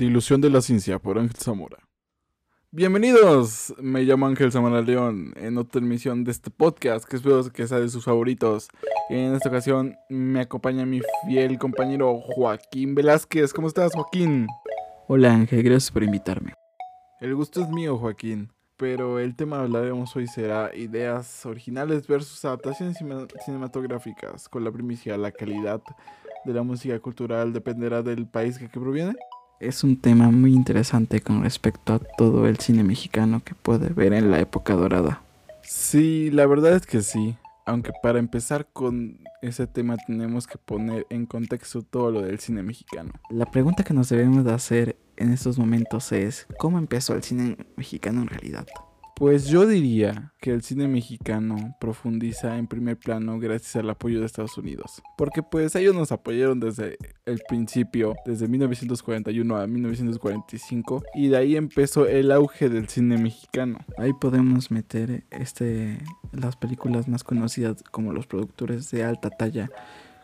De Ilusión de la Ciencia por Ángel Zamora. Bienvenidos, me llamo Ángel Zamora León en otra emisión de este podcast que espero que sea de sus favoritos. En esta ocasión me acompaña mi fiel compañero Joaquín Velázquez. ¿Cómo estás, Joaquín? Hola Ángel, gracias por invitarme. El gusto es mío, Joaquín. Pero el tema que hablaremos hoy será ideas originales versus adaptaciones cinematográficas, con la primicia, la calidad de la música cultural dependerá del país que, que proviene. Es un tema muy interesante con respecto a todo el cine mexicano que puede ver en la época dorada. Sí, la verdad es que sí. Aunque para empezar con ese tema tenemos que poner en contexto todo lo del cine mexicano. La pregunta que nos debemos de hacer en estos momentos es, ¿cómo empezó el cine mexicano en realidad? Pues yo diría que el cine mexicano profundiza en primer plano gracias al apoyo de Estados Unidos. Porque pues ellos nos apoyaron desde el principio, desde 1941 a 1945, y de ahí empezó el auge del cine mexicano. Ahí podemos meter este las películas más conocidas como los productores de alta talla,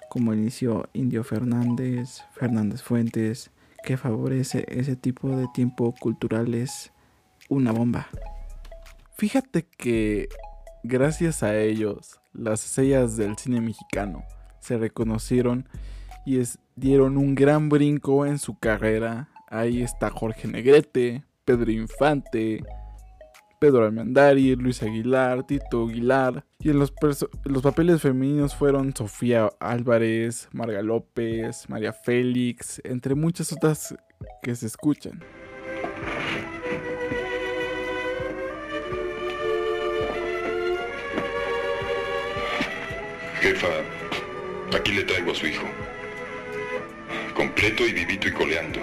como inició Indio Fernández, Fernández Fuentes, que favorece ese tipo de tiempo cultural es una bomba. Fíjate que gracias a ellos, las estrellas del cine mexicano se reconocieron y dieron un gran brinco en su carrera. Ahí está Jorge Negrete, Pedro Infante, Pedro Almandari, Luis Aguilar, Tito Aguilar. Y en los, los papeles femeninos fueron Sofía Álvarez, Marga López, María Félix, entre muchas otras que se escuchan. Jefa, aquí le traigo a su hijo. Completo y vivito y coleando.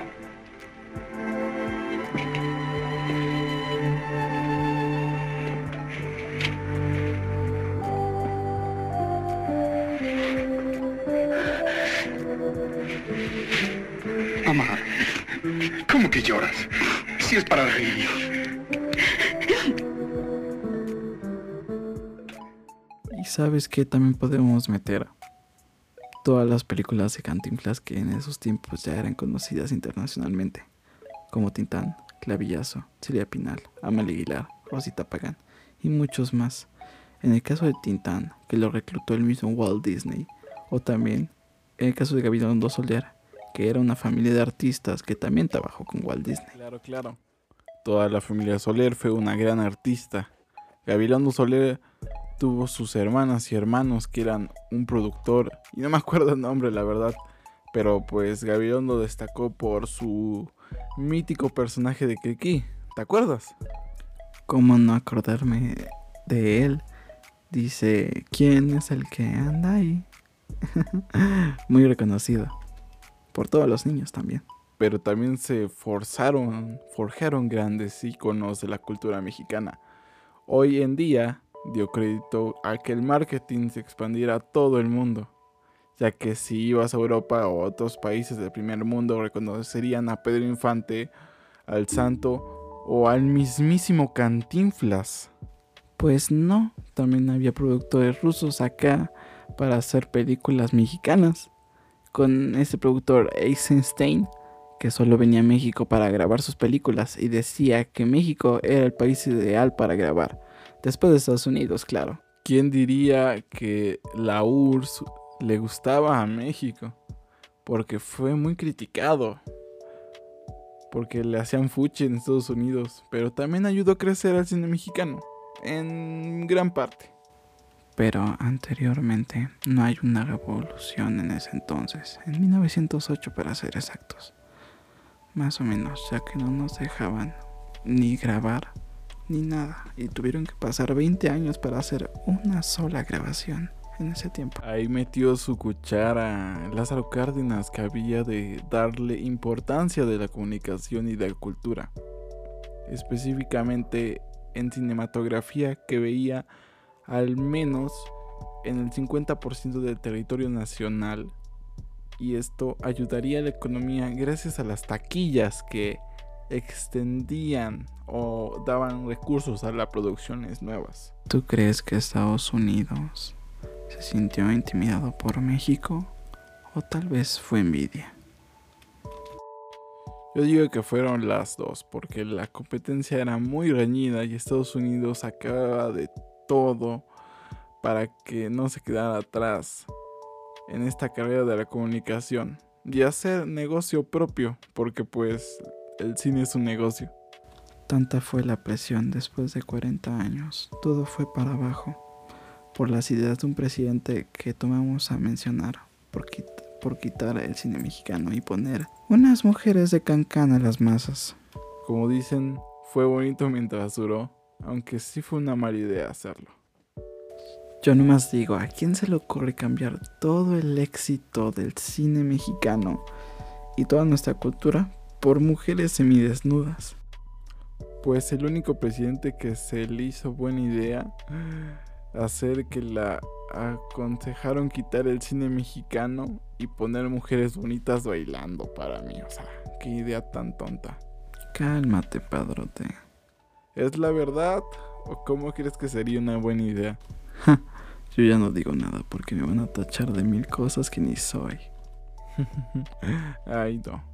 Mamá, ¿cómo que lloras? Si es para reír. Sabes que también podemos meter todas las películas de Cantinflas que en esos tiempos ya eran conocidas internacionalmente, como Tintán, Clavillazo, Celia Pinal, Amalia Aguilar, Rosita Pagán y muchos más. En el caso de Tintán, que lo reclutó el mismo Walt Disney, o también en el caso de Gabilondo Soler, que era una familia de artistas que también trabajó con Walt Disney. Claro, claro. Toda la familia Soler fue una gran artista. Gabilondo Soler tuvo sus hermanas y hermanos que eran un productor, y no me acuerdo el nombre, la verdad, pero pues Gabilondo destacó por su mítico personaje de Kiki, ¿te acuerdas? ¿Cómo no acordarme de él? Dice, ¿quién es el que anda ahí? Muy reconocido. Por todos los niños también. Pero también se forzaron, forjaron grandes íconos de la cultura mexicana. Hoy en día dio crédito a que el marketing se expandiera a todo el mundo, ya que si ibas a Europa o a otros países del primer mundo reconocerían a Pedro Infante, al Santo o al mismísimo Cantinflas. Pues no, también había productores rusos acá para hacer películas mexicanas, con ese productor Eisenstein, que solo venía a México para grabar sus películas y decía que México era el país ideal para grabar Después de Estados Unidos, claro. ¿Quién diría que la URSS le gustaba a México? Porque fue muy criticado. Porque le hacían fuchi en Estados Unidos. Pero también ayudó a crecer al cine mexicano. En gran parte. Pero anteriormente no hay una revolución en ese entonces. En 1908 para ser exactos. Más o menos, ya que no nos dejaban ni grabar ni nada. Y tuvieron que pasar 20 años para hacer una sola grabación en ese tiempo. Ahí metió su cuchara Lázaro Cárdenas que había de darle importancia de la comunicación y de la cultura. Específicamente en cinematografía que veía al menos en el 50% del territorio nacional. Y esto ayudaría a la economía gracias a las taquillas que extendían o daban recursos a las producciones nuevas. ¿Tú crees que Estados Unidos se sintió intimidado por México o tal vez fue envidia? Yo digo que fueron las dos, porque la competencia era muy reñida y Estados Unidos acababa de todo para que no se quedara atrás en esta carrera de la comunicación y hacer negocio propio, porque pues el cine es un negocio. Tanta fue la presión después de 40 años, todo fue para abajo, por las ideas de un presidente que tomamos a mencionar, por, por quitar el cine mexicano y poner unas mujeres de cancán a las masas. Como dicen, fue bonito mientras duró, aunque sí fue una mala idea hacerlo. Yo nomás digo, ¿a quién se le ocurre cambiar todo el éxito del cine mexicano y toda nuestra cultura por mujeres semidesnudas? Pues el único presidente que se le hizo buena idea hacer que la aconsejaron quitar el cine mexicano y poner mujeres bonitas bailando para mí. O sea, qué idea tan tonta. Cálmate, padrote. ¿Es la verdad? ¿O cómo crees que sería una buena idea? Yo ya no digo nada porque me van a tachar de mil cosas que ni soy. Ay, no.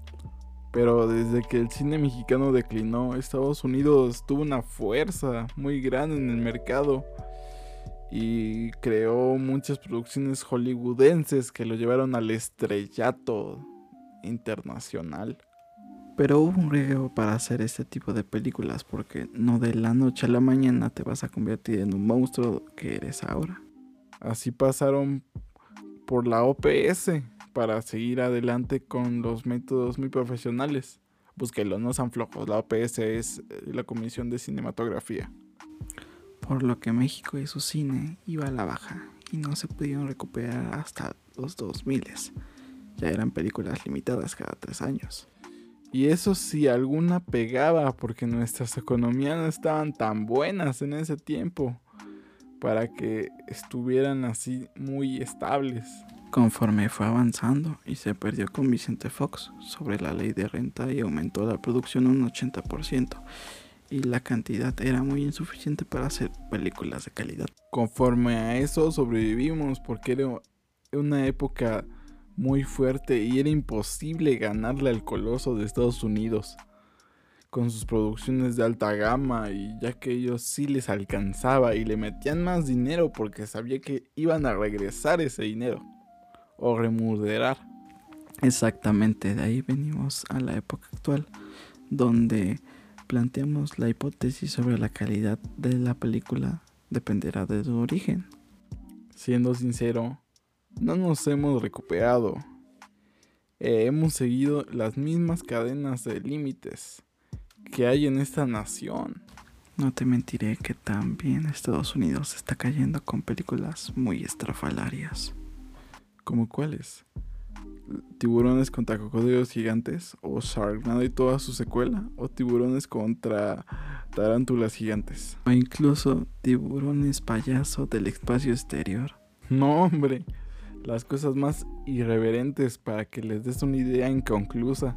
Pero desde que el cine mexicano declinó, Estados Unidos tuvo una fuerza muy grande en el mercado y creó muchas producciones hollywoodenses que lo llevaron al estrellato internacional. Pero hubo un riesgo para hacer este tipo de películas porque no de la noche a la mañana te vas a convertir en un monstruo que eres ahora. Así pasaron por la OPS para seguir adelante con los métodos muy profesionales. Búsquelo, no sean flojos. La OPS es eh, la Comisión de Cinematografía. Por lo que México y su cine iba a la baja y no se pudieron recuperar hasta los 2000. Ya eran películas limitadas cada tres años. Y eso sí, alguna pegaba porque nuestras economías no estaban tan buenas en ese tiempo para que estuvieran así muy estables. Conforme fue avanzando y se perdió con Vicente Fox sobre la ley de renta y aumentó la producción un 80% y la cantidad era muy insuficiente para hacer películas de calidad. Conforme a eso sobrevivimos porque era una época muy fuerte y era imposible ganarle al coloso de Estados Unidos con sus producciones de alta gama y ya que ellos sí les alcanzaba y le metían más dinero porque sabía que iban a regresar ese dinero o remuderar. Exactamente, de ahí venimos a la época actual donde planteamos la hipótesis sobre la calidad de la película dependerá de su origen. Siendo sincero, no nos hemos recuperado. Eh, hemos seguido las mismas cadenas de límites que hay en esta nación. No te mentiré que también Estados Unidos está cayendo con películas muy estrafalarias. ¿Como cuáles? ¿Tiburones contra cocodrilos gigantes? ¿O Sharknado y toda su secuela? ¿O tiburones contra tarántulas gigantes? O incluso tiburones payaso del espacio exterior. No, hombre. Las cosas más irreverentes para que les des una idea inconclusa.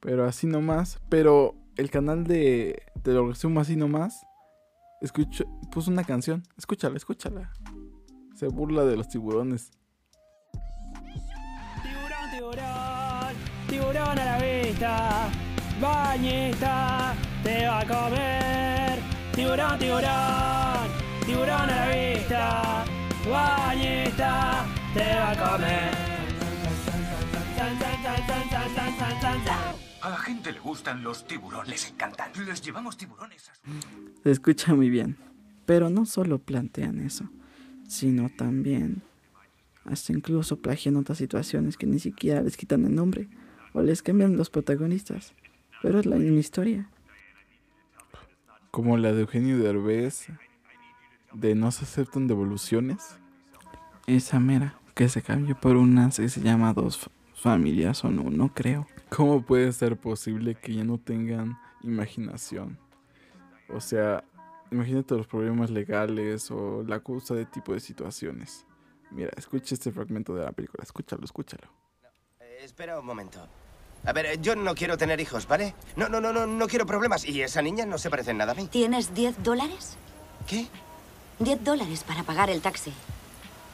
Pero así nomás. Pero el canal de Te lo resumo así nomás. Escucho, puso una canción. Escúchala, escúchala. Se burla de los tiburones. Tiburón, a la vista. Bañista, te va a comer. Tiburón, tiburón, tiburón a la vista. Bañista, te va a comer. A la gente le gustan los tiburones. Les encantan. Les llevamos tiburones a su... Se escucha muy bien. Pero no solo plantean eso, sino también hasta incluso plagian otras situaciones que ni siquiera les quitan el nombre o les cambian los protagonistas. Pero es la misma historia. Como la de Eugenio Derbez de No se aceptan devoluciones. Esa mera que se cambió por una que se llama Dos familias o no, no creo. ¿Cómo puede ser posible que ya no tengan imaginación? O sea, imagínate los problemas legales o la cosa de tipo de situaciones. Mira, escucha este fragmento de la película, escúchalo, escúchalo. Eh, espera un momento. A ver, yo no quiero tener hijos, ¿vale? No, no, no, no, no quiero problemas. Y esa niña no se parece en nada a mí. ¿Tienes 10 dólares? ¿Qué? 10 dólares para pagar el taxi.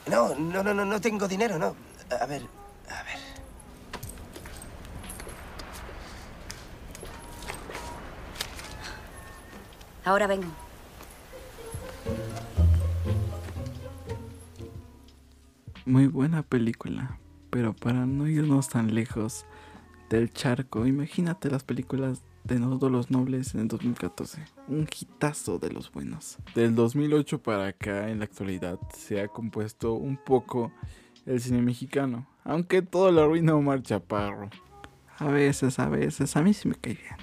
No, no, no, no, no tengo dinero, no. A ver, a ver. Ahora vengo. Muy buena película, pero para no irnos tan lejos, del charco, imagínate las películas de Nosotros los Nobles en el 2014. Un hitazo de los buenos. Del 2008 para acá, en la actualidad, se ha compuesto un poco el cine mexicano, aunque todo lo arruina Omar Chaparro. A veces, a veces, a mí sí me cae bien.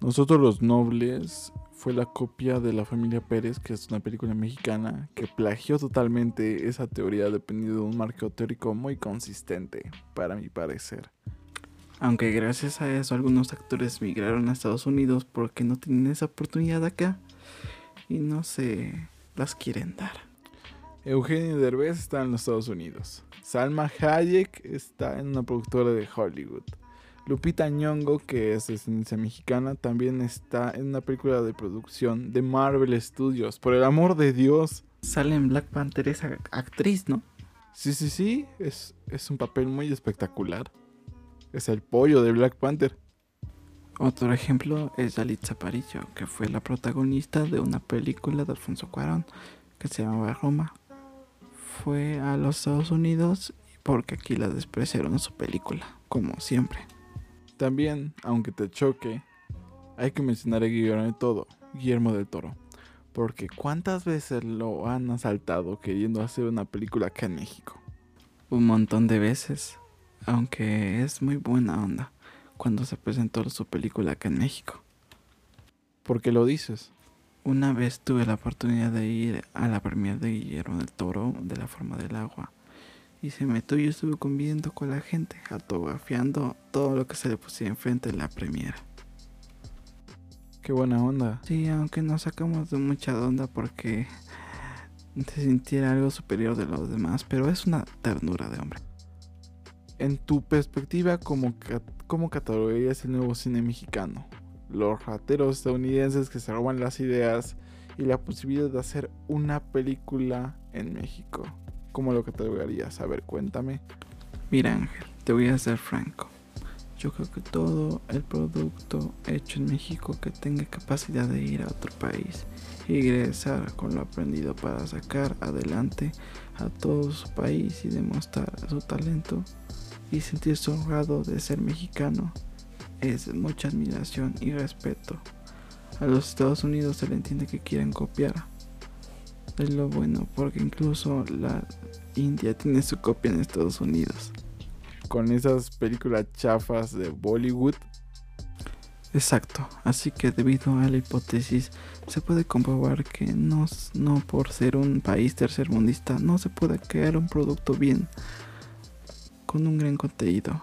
Nosotros los Nobles fue la copia de La familia Pérez, que es una película mexicana que plagió totalmente esa teoría dependiendo de un marco teórico muy consistente, para mi parecer. Aunque gracias a eso algunos actores migraron a Estados Unidos porque no tienen esa oportunidad acá y no se las quieren dar. Eugenio Derbez está en los Estados Unidos. Salma Hayek está en una productora de Hollywood. Lupita Nyong'o, que es de descendencia mexicana, también está en una película de producción de Marvel Studios. Por el amor de Dios. Sale en Black Panther esa actriz, ¿no? Sí, sí, sí. Es, es un papel muy espectacular. Es el pollo de Black Panther. Otro ejemplo es Yalitza Aparicio, que fue la protagonista de una película de Alfonso Cuarón que se llamaba Roma. Fue a los Estados Unidos porque aquí la despreciaron en su película, como siempre. También, aunque te choque, hay que mencionar a Guillermo del Toro, Guillermo del Toro. Porque cuántas veces lo han asaltado queriendo hacer una película acá en México. Un montón de veces. Aunque es muy buena onda cuando se presentó su película acá en México. ¿Por qué lo dices? Una vez tuve la oportunidad de ir a la premiere de Guillermo del Toro de la forma del agua. Y se metió y estuve conviviendo con la gente, autografiando todo lo que se le pusiera enfrente en la premiere. Qué buena onda. Sí, aunque nos sacamos de mucha onda porque se sintiera algo superior de los demás, pero es una ternura de hombre. En tu perspectiva, ¿cómo, cómo catalogarías el nuevo cine mexicano? Los rateros estadounidenses que se roban las ideas y la posibilidad de hacer una película en México. ¿Cómo lo catalogarías? A ver, cuéntame. Mira Ángel, te voy a ser franco. Yo creo que todo el producto hecho en México que tenga capacidad de ir a otro país y regresar con lo aprendido para sacar adelante a todo su país y demostrar su talento y sentirse honrado de ser mexicano es mucha admiración y respeto. A los Estados Unidos se le entiende que quieren copiar. Es lo bueno porque incluso la India tiene su copia en Estados Unidos. Con esas películas chafas de Bollywood. Exacto, así que debido a la hipótesis se puede comprobar que no, no por ser un país tercermundista no se puede crear un producto bien con un gran contenido,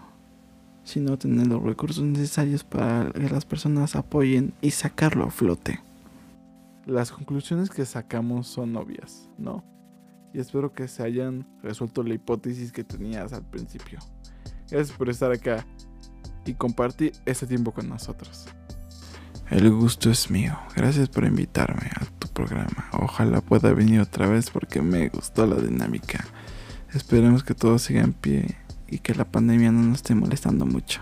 sino tener los recursos necesarios para que las personas apoyen y sacarlo a flote. Las conclusiones que sacamos son obvias, ¿no? Y espero que se hayan resuelto la hipótesis que tenías al principio. Gracias por estar acá y compartir este tiempo con nosotros. El gusto es mío. Gracias por invitarme a tu programa. Ojalá pueda venir otra vez porque me gustó la dinámica. Esperemos que todo siga en pie y que la pandemia no nos esté molestando mucho.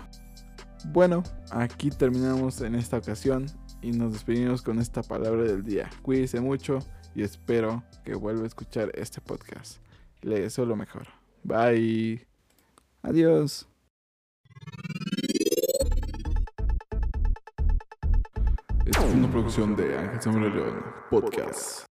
Bueno, aquí terminamos en esta ocasión y nos despedimos con esta palabra del día. Cuídense mucho y espero que vuelva a escuchar este podcast. Le deseo lo mejor. Bye. Adiós. Esta es una producción de Ángel Samuel León Podcast.